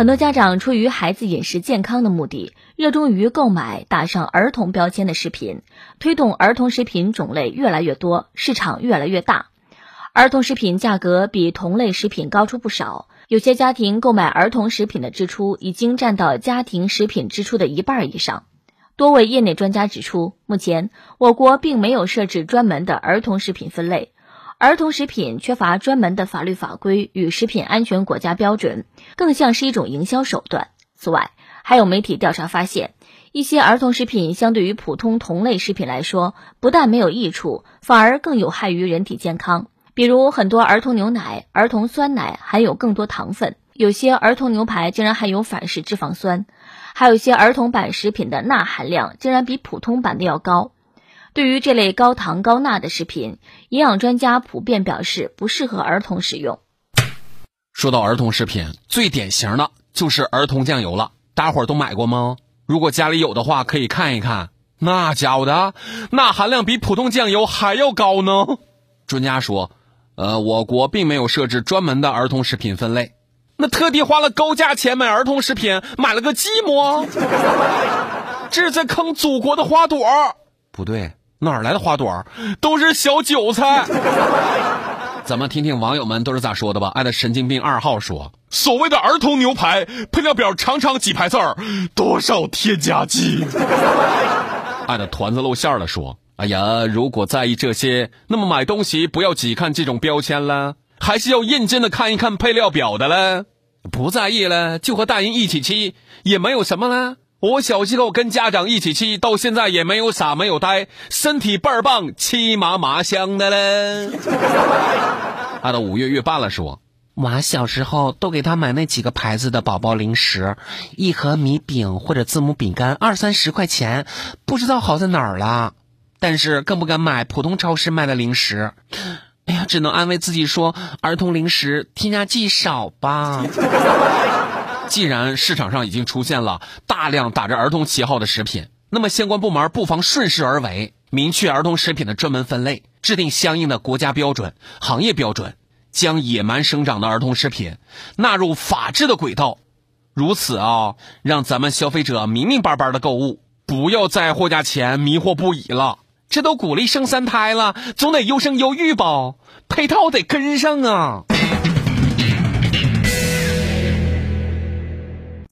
很多家长出于孩子饮食健康的目的，热衷于购买打上儿童标签的食品，推动儿童食品种类越来越多，市场越来越大。儿童食品价格比同类食品高出不少，有些家庭购买儿童食品的支出已经占到家庭食品支出的一半以上。多位业内专家指出，目前我国并没有设置专门的儿童食品分类，儿童食品缺乏专门的法律法规与食品安全国家标准，更像是一种营销手段。此外，还有媒体调查发现，一些儿童食品相对于普通同类食品来说，不但没有益处，反而更有害于人体健康。比如，很多儿童牛奶、儿童酸奶含有更多糖分，有些儿童牛排竟然含有反式脂肪酸，还有一些儿童版食品的钠含量竟然比普通版的要高。对于这类高糖高钠的食品，营养专家普遍表示不适合儿童食用。说到儿童食品，最典型的就是儿童酱油了，大伙儿都买过吗？如果家里有的话，可以看一看，那家伙的钠含量比普通酱油还要高呢。专家说。呃，我国并没有设置专门的儿童食品分类，那特地花了高价钱买儿童食品，买了个寂寞，这是在坑祖国的花朵。不对，哪儿来的花朵？都是小韭菜。咱们听听网友们都是咋说的吧。爱的神经病二号说：“所谓的儿童牛排配料表长长几排字儿，多少添加剂？”爱的团子露馅了说。哎呀，如果在意这些，那么买东西不要只看这种标签了，还是要认真的看一看配料表的了。不在意了，就和大人一起吃，也没有什么了。我小时候跟家长一起吃，到现在也没有傻没有呆，身体倍儿棒，吃麻麻香的嘞。他的五月月半了说，娃小时候都给他买那几个牌子的宝宝零食，一盒米饼或者字母饼干二三十块钱，不知道好在哪儿了。但是更不敢买普通超市卖的零食，哎呀，只能安慰自己说儿童零食添加剂少吧。既然市场上已经出现了大量打着儿童旗号的食品，那么相关部门不妨顺势而为，明确儿童食品的专门分类，制定相应的国家标准、行业标准，将野蛮生长的儿童食品纳入法治的轨道。如此啊，让咱们消费者明明白白的购物，不要在货架前迷惑不已了。这都鼓励生三胎了，总得优生优育吧？配套得跟上啊！